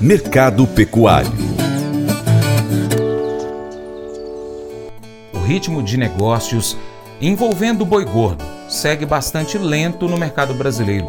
Mercado Pecuário O ritmo de negócios envolvendo o boi gordo segue bastante lento no mercado brasileiro,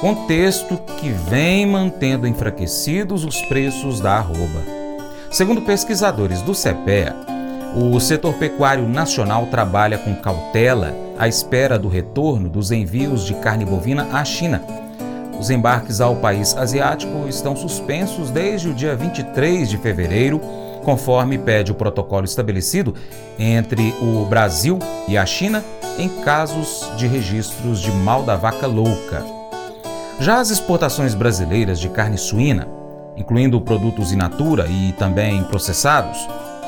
contexto que vem mantendo enfraquecidos os preços da arroba. Segundo pesquisadores do CEPEA, o setor pecuário nacional trabalha com cautela à espera do retorno dos envios de carne bovina à China. Os embarques ao país asiático estão suspensos desde o dia 23 de fevereiro, conforme pede o protocolo estabelecido entre o Brasil e a China em casos de registros de mal da vaca louca. Já as exportações brasileiras de carne suína, incluindo produtos in natura e também processados,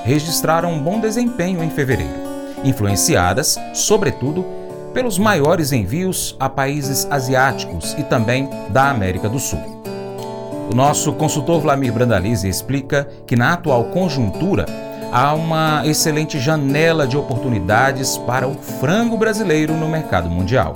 registraram um bom desempenho em fevereiro, influenciadas, sobretudo, pelos maiores envios a países asiáticos e também da América do Sul. O nosso consultor Vlamir Brandalize explica que na atual conjuntura há uma excelente janela de oportunidades para o frango brasileiro no mercado mundial.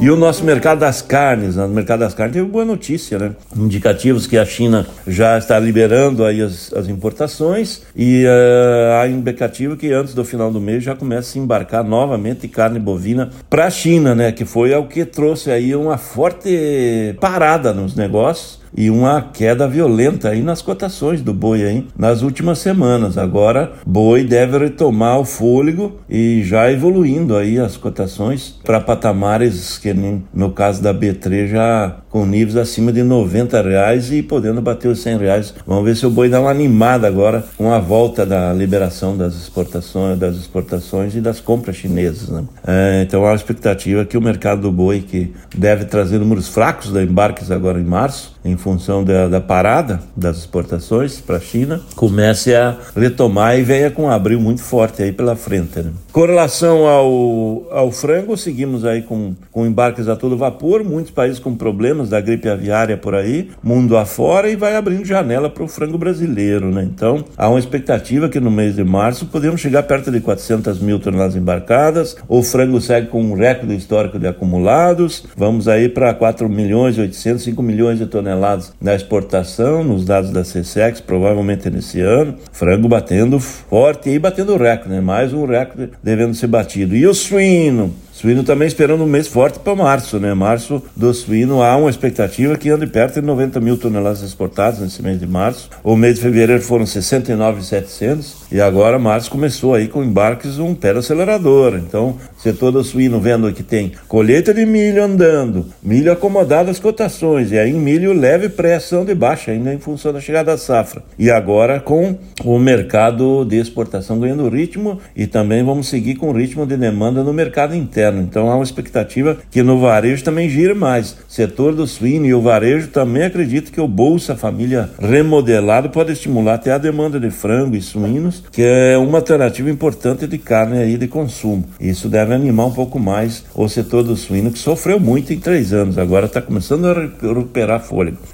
E o nosso mercado das carnes, né? no mercado das carnes teve boa notícia, né? Indicativos que a China já está liberando aí as, as importações e uh, há indicativo que antes do final do mês já começa a se embarcar novamente carne bovina para a China, né? Que foi o que trouxe aí uma forte parada nos negócios e uma queda violenta aí nas cotações do boi aí nas últimas semanas. Agora, boi deve retomar o fôlego e já evoluindo aí as cotações para patamares que no caso da B3 já com níveis acima de 90 reais e podendo bater os 100 reais. Vamos ver se o boi dá uma animada agora com a volta da liberação das exportações, das exportações e das compras chinesas. Né? É, então a expectativa que o mercado do boi, que deve trazer números fracos da embarques agora em março, em função da, da parada das exportações para a China, comece a retomar e venha com um abril muito forte aí pela frente. Né? Com relação ao, ao frango, seguimos aí com, com embarques a todo vapor, muitos países com problemas da gripe aviária por aí, mundo afora, e vai abrindo janela para o frango brasileiro. Né? Então, há uma expectativa que no mês de março podemos chegar perto de 400 mil toneladas embarcadas, o frango segue com um recorde histórico de acumulados, vamos aí para 4 milhões 800, 5 milhões de toneladas toneladas na exportação, nos dados da CSEX, provavelmente nesse ano. Frango batendo forte e batendo recorde, né? mais um recorde devendo ser batido. E o suíno? Suíno também esperando um mês forte para março, né? Março do suíno há uma expectativa que ande perto de 90 mil toneladas exportadas nesse mês de março. O mês de fevereiro foram 69,700 e agora março começou aí com embarques um pé acelerador. Então, setor do suíno vendo que tem colheita de milho andando, milho acomodado às cotações e aí milho leve pressão de baixa ainda em função da chegada da safra. E agora com o mercado de exportação ganhando ritmo e também vamos seguir com o ritmo de demanda no mercado interno. Então há uma expectativa que no varejo também gire mais. Setor do suíno e o varejo também acredito que o Bolsa Família remodelado pode estimular até a demanda de frango e suínos, que é uma alternativa importante de carne aí de consumo. Isso deve animar um pouco mais o setor do suíno, que sofreu muito em três anos, agora está começando a recuperar fôlego.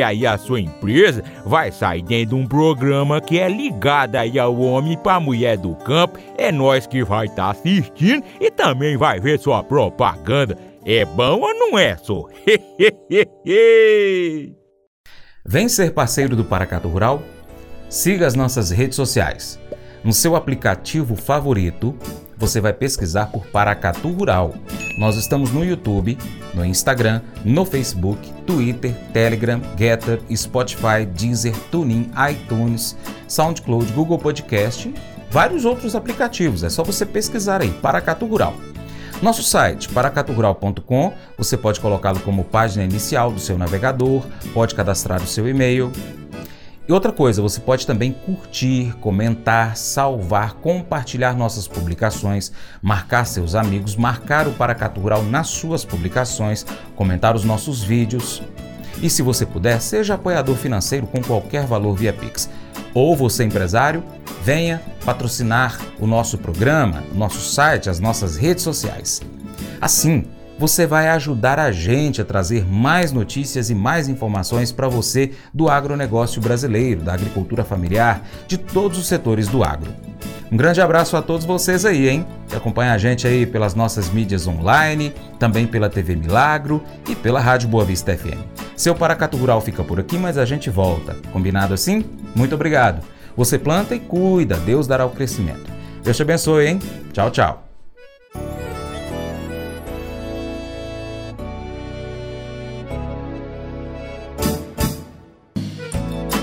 aí a sua empresa vai sair dentro de um programa que é ligado aí ao homem para mulher do campo. É nós que vai estar tá assistindo e também vai ver sua propaganda. É bom ou não é, só? Vem ser parceiro do Paracato Rural? Siga as nossas redes sociais. No seu aplicativo favorito, você vai pesquisar por Paracatu Rural. Nós estamos no YouTube, no Instagram, no Facebook, Twitter, Telegram, Getter, Spotify, Deezer, TuneIn, iTunes, SoundCloud, Google Podcast, vários outros aplicativos. É só você pesquisar aí, Paracatu Rural. Nosso site, paracaturural.com, você pode colocá-lo como página inicial do seu navegador, pode cadastrar o seu e-mail. E outra coisa, você pode também curtir, comentar, salvar, compartilhar nossas publicações, marcar seus amigos, marcar o Paracatu Rural nas suas publicações, comentar os nossos vídeos. E se você puder, seja apoiador financeiro com qualquer valor via Pix. Ou você, empresário, venha patrocinar o nosso programa, o nosso site, as nossas redes sociais. Assim, você vai ajudar a gente a trazer mais notícias e mais informações para você do agronegócio brasileiro, da agricultura familiar, de todos os setores do agro. Um grande abraço a todos vocês aí, hein? Que acompanha a gente aí pelas nossas mídias online, também pela TV Milagro e pela Rádio Boa Vista FM. Seu Paracato Rural fica por aqui, mas a gente volta. Combinado assim? Muito obrigado. Você planta e cuida, Deus dará o crescimento. Deus te abençoe, hein? Tchau, tchau.